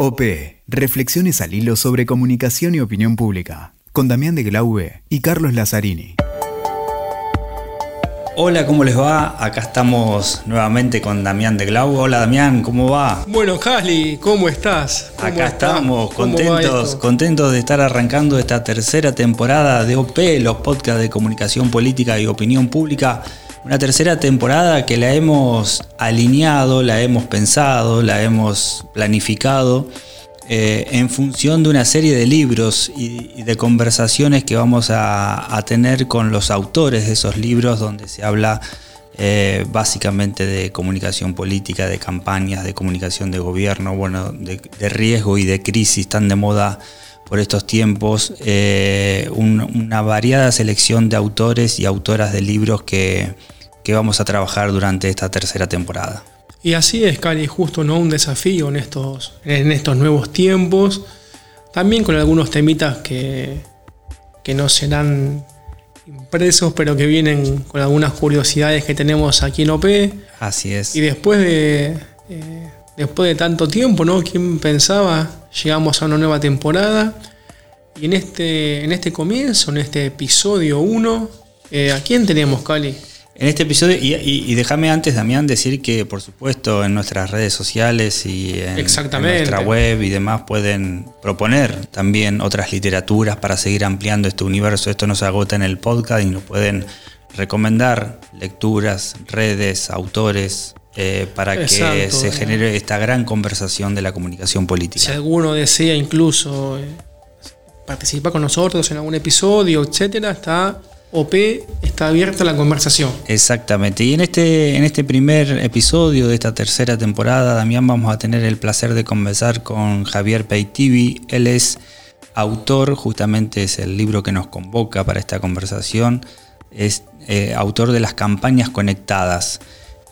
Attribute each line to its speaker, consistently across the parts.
Speaker 1: OP, Reflexiones al hilo sobre comunicación y opinión pública, con Damián de Glaube y Carlos Lazzarini.
Speaker 2: Hola, ¿cómo les va? Acá estamos nuevamente con Damián de Glaube. Hola Damián, ¿cómo va?
Speaker 3: Bueno, Cali, ¿cómo estás?
Speaker 2: Acá estamos contentos, contentos de estar arrancando esta tercera temporada de OP, los podcasts de comunicación política y opinión pública una tercera temporada que la hemos alineado, la hemos pensado, la hemos planificado eh, en función de una serie de libros y, de conversaciones que vamos a, tener con los autores de esos libros donde se habla eh, básicamente de comunicación política, de campañas, de comunicación de gobierno, bueno, de, riesgo y de crisis tan de moda por estos tiempos, eh, una variada selección de autores y autoras de libros que, que vamos a trabajar durante esta tercera temporada.
Speaker 3: Y así es, Cali, justo ¿no? un desafío en estos, en estos nuevos tiempos, también con algunos temitas que, que no serán impresos, pero que vienen con algunas curiosidades que tenemos aquí en OP.
Speaker 2: Así es.
Speaker 3: Y después de, eh, después de tanto tiempo, ¿no? ¿Quién pensaba? Llegamos a una nueva temporada. Y en este, en este comienzo, en este episodio 1, eh, ¿a quién tenemos, Cali?
Speaker 2: En este episodio, y, déjame antes, Damián, decir que por supuesto en nuestras redes sociales y en, nuestra web y demás pueden proponer también otras literaturas para seguir ampliando este universo. Esto no se agota en el podcast y nos pueden recomendar lecturas, redes, autores, eh, para que se genere esta gran conversación de la comunicación política.
Speaker 3: Si alguno desea incluso eh, participar con nosotros en algún episodio, etcétera, está OP está abierta la conversación.
Speaker 2: Exactamente. Y en este, en este primer episodio de esta tercera temporada, Damián, vamos a tener el placer de conversar con Javier Peitivi. Él es autor, justamente es el libro que nos convoca para esta conversación. Es eh, autor de las campañas conectadas.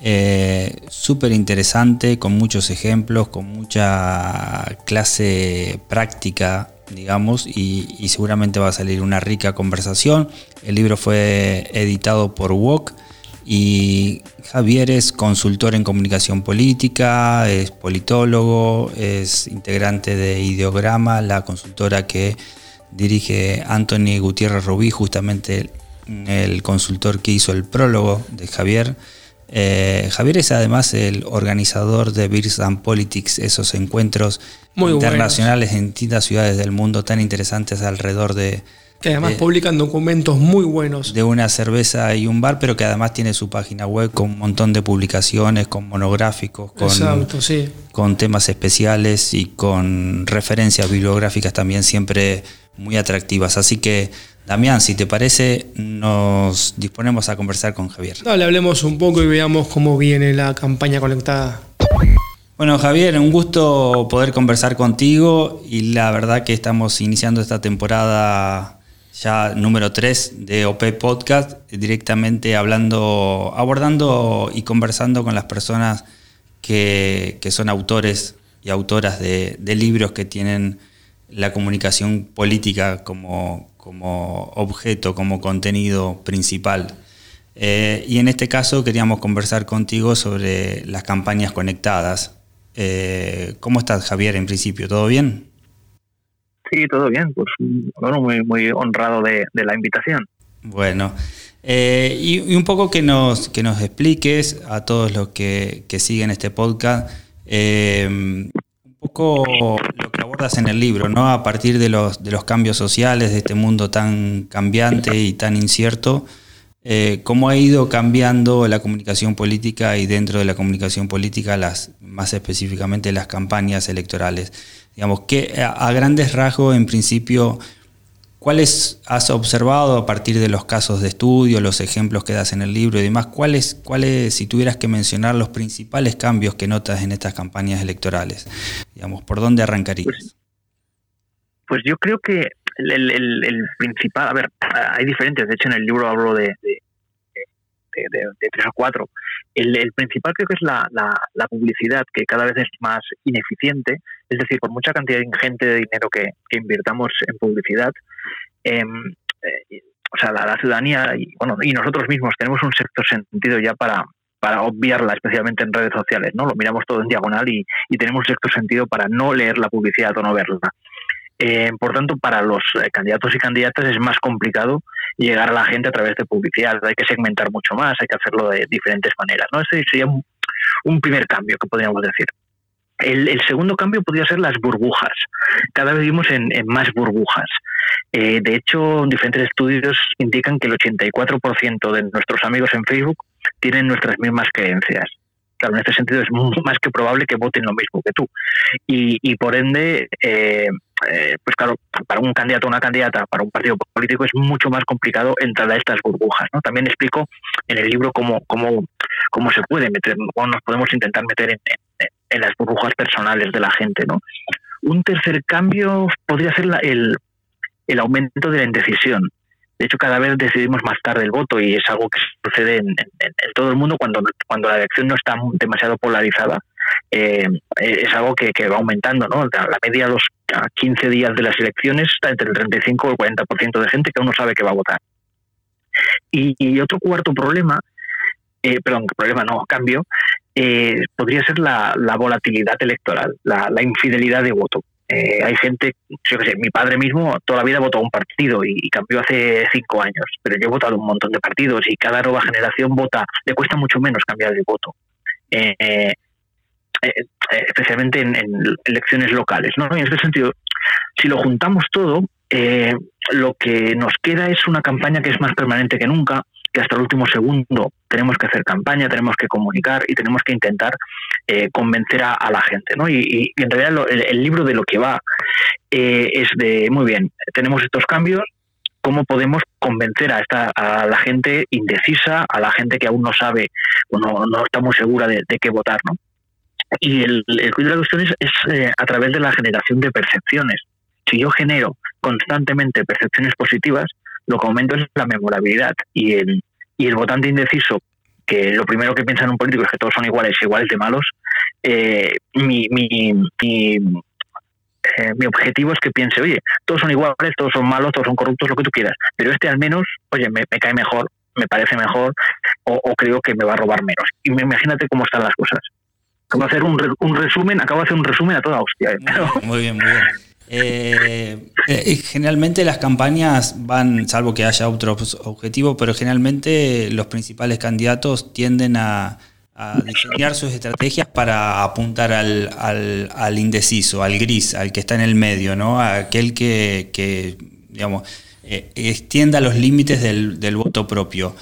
Speaker 2: Eh, Súper interesante, con muchos ejemplos, con mucha clase práctica digamos, y, seguramente va a salir una rica conversación. El libro fue editado por WOC y Javier es consultor en comunicación política, es politólogo, es integrante de Ideograma, la consultora que dirige Anthony Gutiérrez Rubí, justamente el consultor que hizo el prólogo de Javier. Eh, Javier es además el organizador de Beers and Politics, esos encuentros internacionales en distintas ciudades del mundo tan interesantes alrededor de...
Speaker 3: Que además publican documentos muy buenos.
Speaker 2: De una cerveza y un bar, pero que además tiene su página web con un montón de publicaciones, con monográficos, con, con temas especiales y con referencias bibliográficas también siempre muy atractivas. Así que Damián, si te parece, nos disponemos a conversar con Javier.
Speaker 3: Dale, hablemos un poco y veamos cómo viene la campaña conectada.
Speaker 2: Bueno, Javier, un gusto poder conversar contigo y la verdad que estamos iniciando esta temporada ya número 3 de OP Podcast, directamente hablando, abordando y conversando con las personas que, son autores y autoras de libros que tienen la comunicación política como, como objeto, como contenido principal. Eh, y en este caso queríamos conversar contigo sobre las campañas conectadas. Eh, ¿Cómo estás, Javier, en principio? ¿Todo bien?
Speaker 4: Sí, todo bien. Pues bueno, muy, muy honrado de, la invitación.
Speaker 2: Bueno, eh, y, un poco que nos, que nos expliques a todos los que, que siguen este podcast poco lo que abordas en el libro, ¿no? A partir de los, de los cambios sociales, de este mundo tan cambiante y tan incierto, eh, ¿cómo ha ido cambiando la comunicación política y dentro de la comunicación política, las, más específicamente las campañas electorales? Digamos, que a grandes rasgos, en principio, ¿Cuáles has observado a partir de los casos de estudio, los ejemplos que das en el libro y demás? ¿Cuáles, cuáles si tuvieras que mencionar los principales cambios que notas en estas campañas electorales? Digamos, ¿por dónde arrancarías?
Speaker 4: Pues, pues yo creo que el, principal, a ver, hay diferentes, de hecho en el libro hablo de, de, tres o cuatro. El, principal creo que es la, la, publicidad, que cada vez es más ineficiente, es decir, por mucha cantidad ingente de dinero que, que invirtamos en publicidad, Em, eh, o sea, la, ciudadanía y, bueno, y nosotros mismos tenemos un sexto sentido ya para, para obviarla, especialmente en redes sociales, ¿no? Lo miramos todo en diagonal y, y tenemos sexto sentido para no leer la publicidad o no verla. Eh, por tanto, para los eh, candidatos y candidatas es más complicado llegar a la gente a través de publicidad. Hay que segmentar mucho más, hay que hacerlo de diferentes maneras. ¿no? Ese sería un, primer cambio que podríamos decir. El, segundo cambio podría ser las burbujas. Cada vez vivimos en, más burbujas. Eh, de hecho, diferentes estudios indican que el 84% de nuestros amigos en Facebook tienen nuestras mismas creencias. Claro, en este sentido es más que probable que voten lo mismo que tú. Y, por ende, eh, eh, pues claro, para un candidato o una candidata, para un partido político es mucho más complicado entrar a estas burbujas. ¿no? También explico en el libro cómo, cómo, cómo se puede meter, cómo nos podemos intentar meter en, en, las burbujas personales de la gente. ¿no? Un tercer cambio podría ser el, el aumento de la indecisión. De hecho, cada vez decidimos más tarde el voto y es algo que sucede en, todo el mundo cuando, cuando la elección no está demasiado polarizada. Eh, es algo que, va aumentando, ¿no? La media de los 15 días de las elecciones está entre el 35 y el 40% de gente que aún no sabe que va a votar. Y, otro cuarto problema, eh, perdón, problema no, cambio, eh, podría ser la, volatilidad electoral, la, infidelidad de voto. Eh, hay gente, yo qué sé, mi padre mismo toda la vida votó a un partido y, cambió hace cinco años, pero yo he votado un montón de partidos y cada nueva generación vota, le cuesta mucho menos cambiar de voto. Eh, eh, especialmente en, elecciones locales. ¿no? en este sentido, si lo juntamos todo, eh, lo que nos queda es una campaña que es más permanente que nunca, que hasta el último segundo tenemos que hacer campaña, tenemos que comunicar y tenemos que intentar eh, convencer a, la gente. ¿no? Y, en realidad el, libro de lo que va es de, muy bien, tenemos estos cambios, cómo podemos convencer a, esta, a la gente indecisa, a la gente que aún no sabe o no, no está muy segura de, qué votar. ¿no? Y el, el de la cuestión es, eh, a través de la generación de percepciones. Si yo genero constantemente percepciones positivas, lo que aumento es la memorabilidad. Y el, y el votante indeciso, que lo primero que piensa en un político es que todos son iguales, iguales de malos, eh, mi, mi, mi, eh, mi objetivo es que piense, oye, todos son iguales, todos son malos, todos son corruptos, lo que tú quieras, pero este al menos, oye, me, cae mejor, me parece mejor o, o, creo que me va a robar menos. Y imagínate cómo están las cosas. Acabo de hacer un, un, resumen, acabo de hacer un resumen a toda hostia. ¿eh?
Speaker 2: Muy bien, muy bien. Eh, eh, generalmente las campañas van, salvo que haya otro objetivo, pero generalmente los principales candidatos tienden a, diseñar sus estrategias para apuntar al, al, indeciso, al gris, al que está en el medio, ¿no? Aquel que, digamos, extienda los límites del voto propio.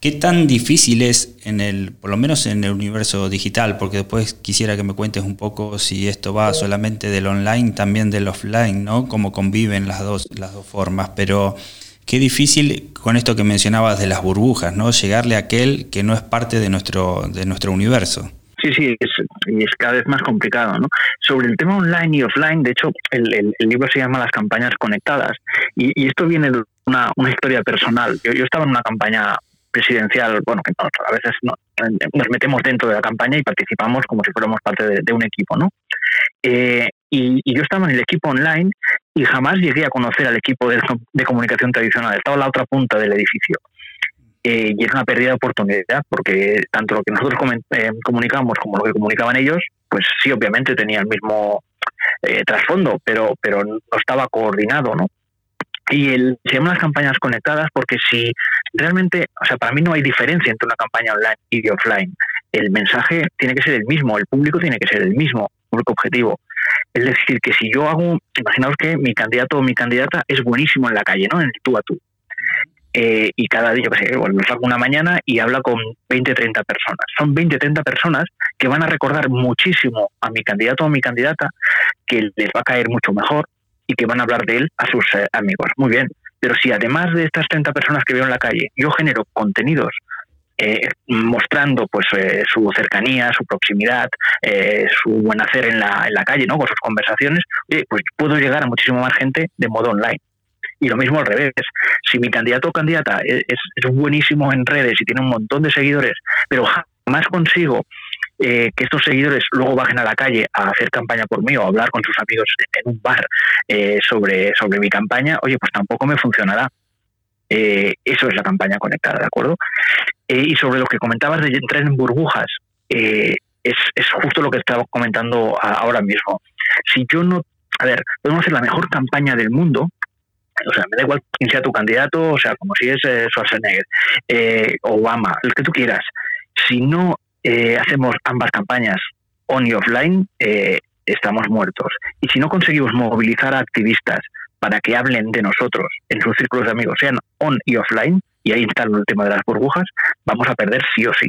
Speaker 2: ¿Qué tan difícil es en el, por lo menos en el universo digital? Porque después quisiera que me cuentes un poco si esto va solamente del online, también del offline, ¿no? Cómo conviven las dos, las dos formas. Pero qué difícil con esto que mencionabas de las burbujas, ¿no? Llegarle a aquel que no es parte de nuestro, de nuestro universo.
Speaker 4: Sí, sí, es, es cada vez más complicado, ¿no? Sobre el tema online y offline, de hecho, el, libro se llama Las campañas conectadas, y, esto viene de una, una historia personal. Yo, yo, estaba en una campaña presidencial, bueno, a veces nos metemos dentro de la campaña y participamos como si fuéramos parte de, un equipo, ¿no? Eh, y, yo estaba en el equipo online y jamás llegué a conocer al equipo de, comunicación tradicional, estaba a la otra punta del edificio. Eh, y era una pérdida de oportunidad, porque tanto lo que nosotros eh, comunicamos como lo que comunicaban ellos, pues sí, obviamente tenía el mismo trasfondo, pero, pero no estaba coordinado, ¿no? Y el, se llaman las campañas conectadas porque si realmente, o sea, para mí no hay diferencia entre una campaña online y offline. El mensaje tiene que ser el mismo, el público tiene que ser el mismo, público objetivo. Es decir, que si yo hago, imaginaos que mi candidato o mi candidata es buenísimo en la calle, ¿no? En el tú a tú. Eh, y cada día, yo qué sé, bueno, salgo una mañana y habla con 20, 30 personas. Son 20, 30 personas que van a recordar muchísimo a mi candidato o mi candidata, que les va a caer mucho mejor, y que van a hablar de él a sus eh, amigos. Muy bien, pero si además de estas 30 personas que veo en la calle, yo genero contenidos eh, mostrando pues eh, su cercanía, su proximidad, su buen hacer en la, en la calle, ¿no? con sus conversaciones, pues puedo llegar a muchísimo más gente de modo online. Y lo mismo al revés. Si mi candidato o candidata es, es buenísimo en redes y tiene un montón de seguidores, pero jamás consigo eh, que estos seguidores luego bajen a la calle a hacer campaña por mí o a hablar con sus amigos en un bar eh, sobre, sobre mi campaña, oye, pues tampoco me funcionará. eso es la campaña conectada, ¿de acuerdo? y sobre lo que comentabas de entrar en burbujas, es, es justo lo que estaba comentando ahora mismo. Si yo no, a ver, podemos hacer la mejor campaña del mundo, o sea, me da igual quién sea tu candidato, o sea, como si es eh, Schwarzenegger, eh, Obama, el que tú quieras. Si no eh, hacemos ambas campañas on y offline, estamos muertos. Y si no conseguimos movilizar a activistas para que hablen de nosotros en sus círculos de amigos, sean on y offline, y ahí está el tema de las burbujas, vamos a perder sí o sí.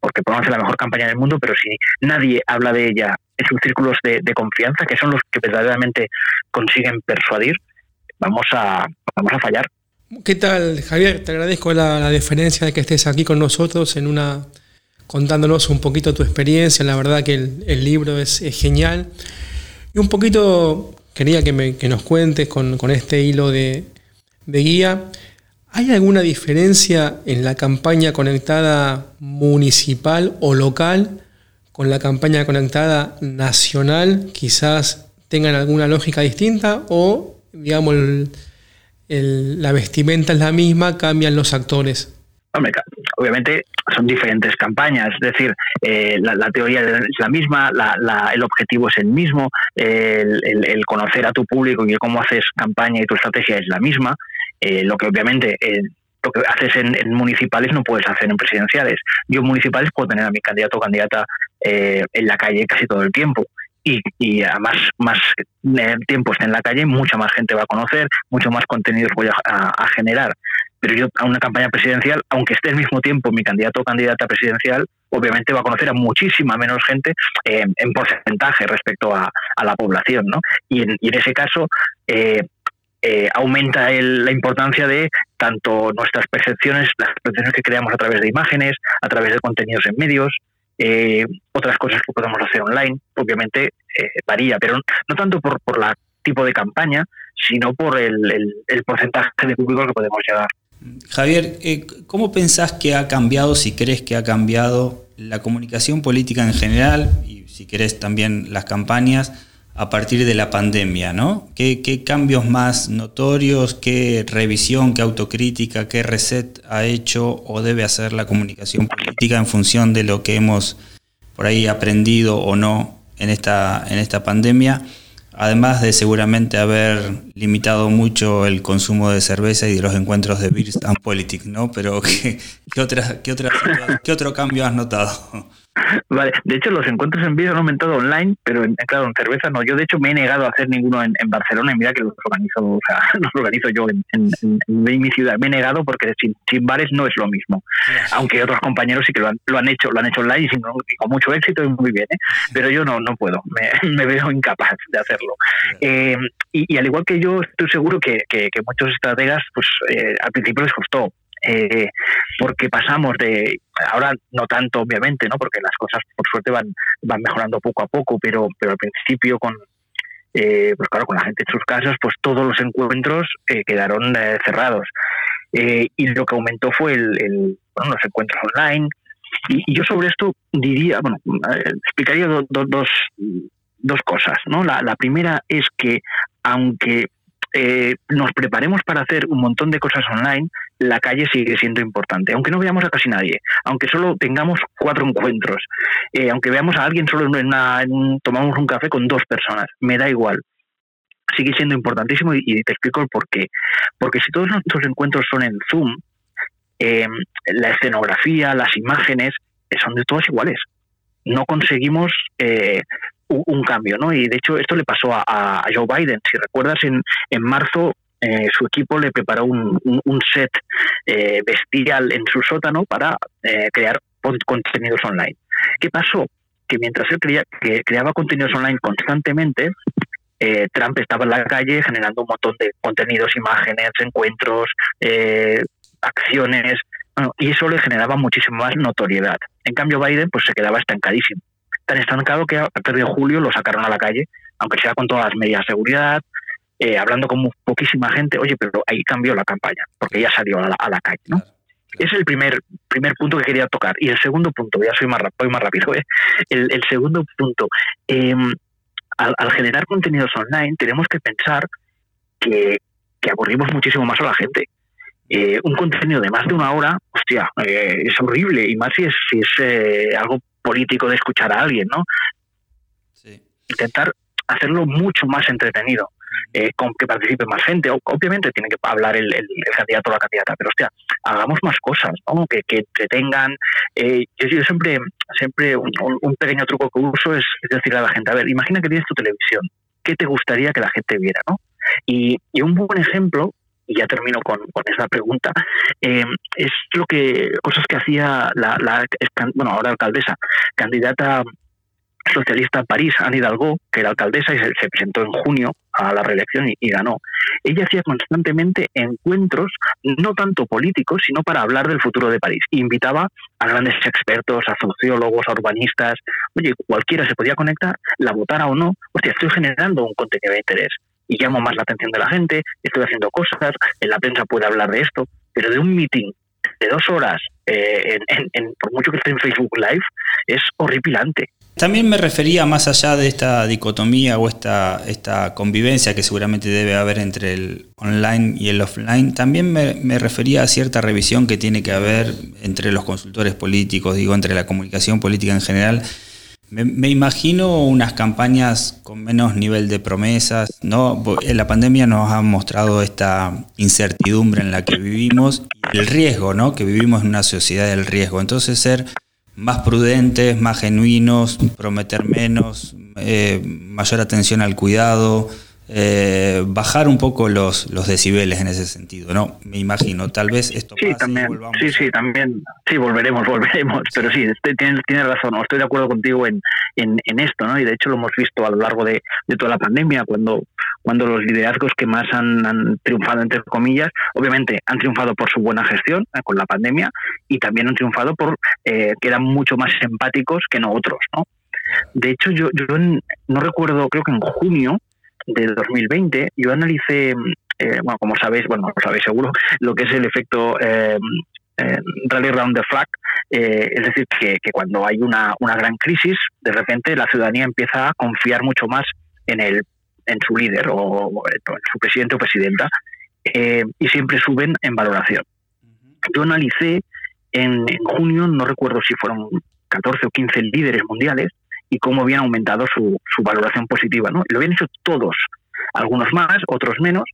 Speaker 4: Porque podemos hacer la mejor campaña del mundo, pero si nadie habla de ella en sus círculos de confianza, que son los que verdaderamente consiguen persuadir, vamos a, vamos a fallar.
Speaker 3: ¿Qué tal, Javier? Te agradezco la, diferencia de que estés aquí con nosotros en una contándonos un poquito tu experiencia. La verdad que el, libro es, genial. Y un poquito quería que, me, nos cuentes con, este hilo de, de, guía. ¿Hay alguna diferencia en la campaña conectada municipal o local con la campaña conectada nacional? Quizás tengan alguna lógica distinta o digamos, la vestimenta es la misma, cambian los actores.
Speaker 4: Obviamente son diferentes campañas, es decir, eh, la, teoría es la misma, el objetivo es el mismo, el, conocer a tu público y cómo haces campaña y tu estrategia es la misma, eh, lo que obviamente eh, lo que haces en, municipales no puedes hacer en presidenciales. Yo en municipales puedo tener a mi candidato o candidata en la calle casi todo el tiempo y, y a más, más eh, tiempo esté en la calle, mucha más gente va a conocer, mucho más contenidos voy a, generar. Pero yo a una campaña presidencial, aunque esté al mismo tiempo mi candidato o candidata presidencial, obviamente va a conocer a muchísima menos gente eh, en porcentaje respecto a, la población. ¿no? Y, en, ese caso, eh, aumenta la importancia de tanto nuestras percepciones, las percepciones que creamos a través de imágenes, a través de contenidos en medios, eh, otras cosas que podemos hacer online, obviamente eh, varía, pero no tanto por, por el tipo de campaña, sino por el, porcentaje de público que podemos llegar.
Speaker 2: Javier, eh, ¿cómo pensás que ha cambiado, si crees que ha cambiado la comunicación política en general y si querés también las campañas a partir de la pandemia, ¿no? ¿Qué, cambios más notorios, qué revisión, qué autocrítica, qué reset ha hecho o debe hacer la comunicación política en función de lo que hemos por ahí aprendido o no en esta, en esta pandemia? Además de seguramente haber limitado mucho el consumo de cerveza y de los encuentros de Beers and Politics, ¿no? Pero ¿qué, qué, otra, qué, otra, ¿qué otro cambio has notado?
Speaker 4: Vale, de hecho los encuentros en vídeo han aumentado online, pero en, claro, en cerveza no. Yo de hecho me he negado a hacer ninguno en, Barcelona y mira que los organizo, o sea, los organizo yo en, mi ciudad. Me he negado porque sin, bares no es lo mismo. Aunque otros compañeros sí que lo han, lo han hecho, lo han hecho online y, con mucho éxito y muy bien, ¿eh? pero yo no, no puedo, me, veo incapaz de hacerlo. Eh, y, al igual que yo, estoy seguro que, que, muchos estrategas, pues eh, al principio les costó, eh, porque pasamos de, ahora no tanto obviamente, ¿no? porque las cosas por suerte van, van mejorando poco a poco, pero, pero al principio con, eh, pues claro, con la gente en sus casas, pues todos los encuentros eh, quedaron cerrados. y lo que aumentó fue el, bueno, los encuentros online. Y, yo sobre esto diría, bueno, explicaría dos, dos cosas. ¿no? La primera es que aunque eh, nos preparemos para hacer un montón de cosas online, la calle sigue siendo importante. Aunque no veamos a casi nadie, aunque solo tengamos cuatro encuentros, eh, aunque veamos a alguien solo en, una, tomamos un café con dos personas, me da igual. Sigue siendo importantísimo y, te explico el por qué. Porque si todos nuestros encuentros son en Zoom, eh, la escenografía, las imágenes, son de todas iguales. No conseguimos un cambio, ¿no? Y de hecho esto le pasó a, Joe Biden. Si recuerdas, en, en marzo eh, su equipo le preparó un, set eh, bestial en su sótano para eh, crear contenidos online. ¿Qué pasó? Que mientras él que creaba contenidos online constantemente, Trump estaba en la calle generando un montón de contenidos, imágenes, encuentros, acciones, y eso le generaba muchísima más notoriedad. En cambio, Biden pues se quedaba estancadísimo tan estancado que a partir de julio lo sacaron a la calle, aunque sea con todas las medidas de seguridad, eh, hablando con poquísima gente, oye, pero ahí cambió la campaña, porque ya salió a la, calle, ¿no? es el primer, primer punto que quería tocar. Y el segundo punto, ya soy más, voy más rápido, ¿eh? el, segundo punto, em, al, generar contenidos online tenemos que pensar que, que aburrimos muchísimo más a la gente. Eh, un contenido de más de una hora, hostia, eh, es horrible, y más si es, si es eh, algo político de escuchar a alguien, ¿no? Intentar hacerlo mucho más entretenido. con que participe más gente. Obviamente tiene que hablar el, candidato o la candidata, pero hostia, hagamos más cosas, ¿no? que, que entretengan. yo, siempre, siempre un, pequeño truco que uso es, decir a la gente, a ver, imagina que tienes tu televisión, ¿qué te gustaría que la gente viera? ¿no? Y, y un buen ejemplo y ya termino con, con esa pregunta, eh, es lo que, cosas que hacía la, la, bueno, ahora alcaldesa, candidata socialista en París, Anne Hidalgo, que era alcaldesa y se, presentó en junio a la reelección y, ganó. Ella hacía constantemente encuentros, no tanto políticos, sino para hablar del futuro de París. invitaba a grandes expertos, a sociólogos, a urbanistas. Oye, cualquiera se podía conectar, la votara o no. Hostia, estoy generando un contenido de interés y llamo más la atención de la gente, estoy haciendo cosas, en la prensa puede hablar de esto, pero de un meeting de dos horas, eh, en, por mucho que esté en Facebook Live, es horripilante.
Speaker 2: También me refería más allá de esta dicotomía o esta, esta convivencia que seguramente debe haber entre el online y el offline, también me, me, refería a cierta revisión que tiene que haber entre los consultores políticos, digo, entre la comunicación política en general me, imagino unas campañas con menos nivel de promesas, ¿no? La pandemia nos ha mostrado esta incertidumbre en la que vivimos y el riesgo, ¿no? Que vivimos en una sociedad del riesgo. Entonces ser más prudentes, más genuinos, prometer menos, eh, mayor atención al cuidado, eh, bajar un poco los, los decibeles en ese sentido, ¿no? Me imagino, tal vez esto
Speaker 4: sí, también, Sí, sí, también, sí, volveremos, volveremos, pero sí, este, tienes, tienes razón, estoy de acuerdo contigo en, en, esto, ¿no? Y de hecho lo hemos visto a lo largo de, toda la pandemia, cuando, cuando los liderazgos que más han, triunfado, entre comillas, obviamente han triunfado por su buena gestión eh, con la pandemia y también han triunfado por eh, que eran mucho más empáticos que no otros, ¿no? De hecho, yo, yo no recuerdo, creo que en junio, de 2020, yo analicé, eh, bueno, como sabéis, bueno, lo sabéis seguro, lo que es el efecto eh, eh, Rally Round the Flag, es decir, que, cuando hay una, una gran crisis, de repente la ciudadanía empieza a confiar mucho más en, el, en su líder o, en su presidente o presidenta y siempre suben en valoración. Yo analicé en, en junio, no recuerdo si fueron 14 o 15 líderes mundiales, y cómo habían aumentado su, su valoración positiva. ¿no? Lo habían hecho todos, algunos más, otros menos,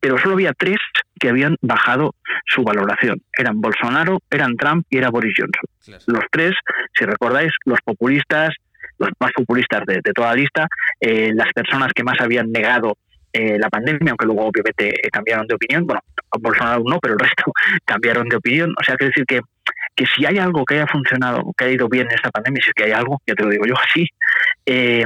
Speaker 4: pero solo había tres que habían bajado su valoración. Eran Bolsonaro, eran Trump y era Boris Johnson. Los tres, si recordáis, los populistas, los más populistas de, toda la lista, eh, las personas que más habían negado eh, la pandemia, aunque luego obviamente eh, cambiaron de opinión. Bueno, Bolsonaro no, pero el resto cambiaron de opinión. O sea, quiere decir que que si hay algo que haya funcionado, que haya ido bien en esta pandemia, si es que hay algo, ya te lo digo yo así, eh,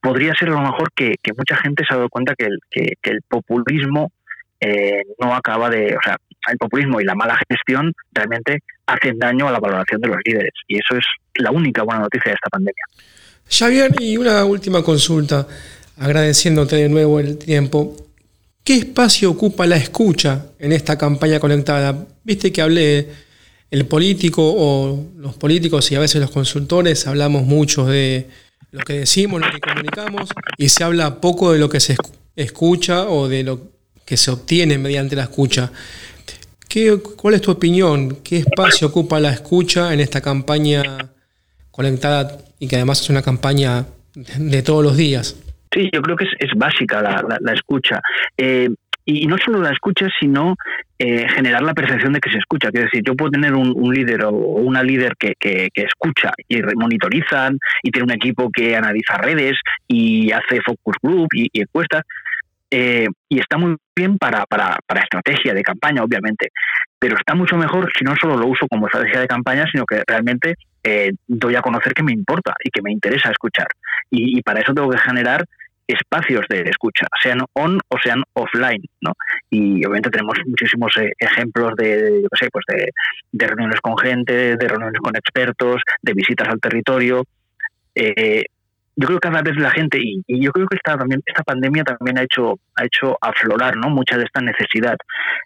Speaker 4: podría ser a lo mejor que, mucha gente se ha dado cuenta que el, que, el populismo eh, no acaba de, o sea, el populismo y la mala gestión realmente hacen daño a la valoración de los líderes. Y eso es la única buena noticia de esta pandemia.
Speaker 3: Javier, y una última consulta, agradeciéndote de nuevo el tiempo. ¿Qué espacio ocupa la escucha en esta campaña conectada? Viste que hablé el político o los políticos y a veces los consultores hablamos mucho de lo que decimos, lo que comunicamos y se habla poco de lo que se escucha o de lo que se obtiene mediante la escucha. ¿Qué, ¿Cuál es tu opinión? ¿Qué espacio ocupa la escucha en esta campaña conectada y que además es una campaña de todos los días?
Speaker 4: Sí, yo creo que es, básica la, escucha. Eh, y no solo la escucha, sino eh, generar la percepción de que se escucha. Quiero decir, yo puedo tener un, líder o una líder que, que, escucha y monitorizan y tiene un equipo que analiza redes y hace focus group y, encuestas. Eh, y está muy bien para, para, para, estrategia de campaña, obviamente, pero está mucho mejor si no solo lo uso como estrategia de campaña, sino que realmente eh, doy a conocer que me importa y que me interesa escuchar. Y, y para eso tengo que generar espacios de escucha, sean on o sean offline, ¿no? Y obviamente tenemos muchísimos eh, ejemplos de, yo sé, pues de, reuniones con gente, de reuniones con expertos, de visitas al territorio. Eh, yo creo que cada vez la gente, y, yo creo que esta, también, esta pandemia también ha hecho, ha hecho aflorar ¿no? mucha de esta necesidad.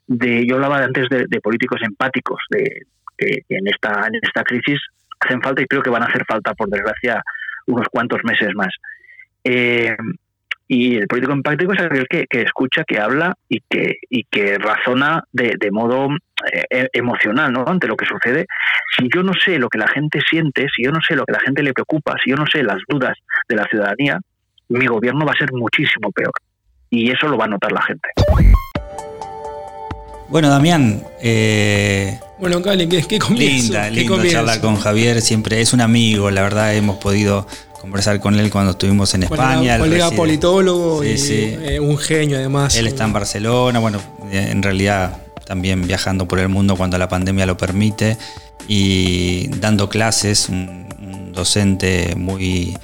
Speaker 4: de Yo hablaba antes de, políticos empáticos, de que en esta, en esta crisis hacen falta y creo que van a hacer falta, por desgracia, unos cuantos meses más. Eh, Y el político empático es aquel que, escucha, que habla y que, y que razona de, de modo eh, e, emocional ¿no? ante lo que sucede. Si yo no sé lo que la gente siente, si yo no sé lo que la gente le preocupa, si yo no sé las dudas de la ciudadanía, mi gobierno va a ser muchísimo peor. Y eso lo va a notar la gente.
Speaker 2: Bueno, Damián. Eh,
Speaker 3: bueno, Cali, ¿qué, qué
Speaker 2: Linda, lindo charlar con Javier. Siempre es un amigo, la verdad, hemos podido conversar con él cuando estuvimos en España.
Speaker 3: Colega politólogo y eh, un genio además.
Speaker 2: Él está en Barcelona, bueno, en realidad también viajando por el mundo cuando la pandemia lo permite y dando clases, un, docente muy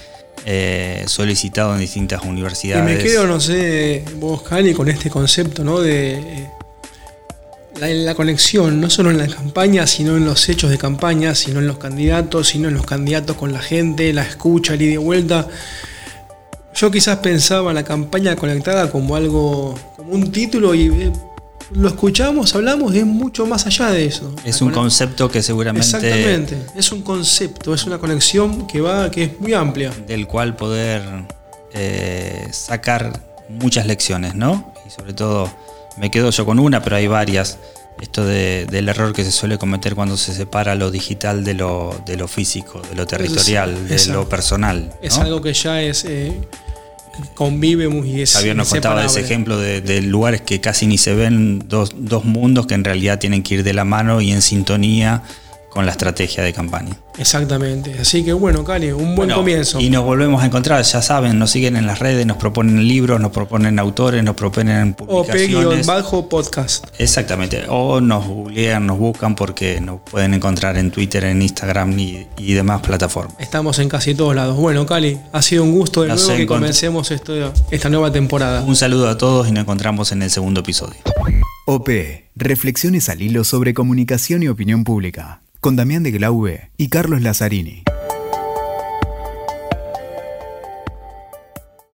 Speaker 2: eh, solicitado en distintas universidades.
Speaker 3: Y me quedo, no sé, vos, Cali, con este concepto, ¿no? De eh, la, la, conexión, no solo en la campaña, sino en los hechos de campaña, sino en los candidatos, sino en los candidatos con la gente, la escucha, el ida y vuelta. Yo quizás pensaba la campaña conectada como algo, como un título y eh, lo escuchamos, hablamos y es mucho más allá de eso.
Speaker 2: Es un concepto que seguramente...
Speaker 3: Exactamente, es un concepto, es una conexión que va, que es muy amplia.
Speaker 2: Del cual poder eh, sacar muchas lecciones, ¿no? Y sobre todo me quedo yo con una, pero hay varias. Esto del error que se suele cometer cuando se separa lo digital de lo, de lo físico, de lo territorial, de lo personal.
Speaker 3: Es algo que ya es... Eh, convive muy es
Speaker 2: Javier nos contaba ese ejemplo de, lugares que casi ni se ven, dos, dos mundos que en realidad tienen que ir de la mano y en sintonía con la estrategia de campaña.
Speaker 3: Exactamente. Así que bueno, Cali, un buen comienzo.
Speaker 2: Y nos volvemos a encontrar, ya saben, nos siguen en las redes, nos proponen libros, nos proponen autores, nos proponen publicaciones.
Speaker 3: O bajo podcast.
Speaker 2: Exactamente. O nos googlean, nos buscan porque nos pueden encontrar en Twitter, en Instagram y, demás plataformas.
Speaker 3: Estamos en casi todos lados. Bueno, Cali, ha sido un gusto de nuevo que comencemos esto, esta nueva temporada.
Speaker 2: Un saludo a todos y nos encontramos en el segundo episodio.
Speaker 1: OP, reflexiones al hilo sobre comunicación y opinión pública con Damián de Glaube y Carlos Lazzarini.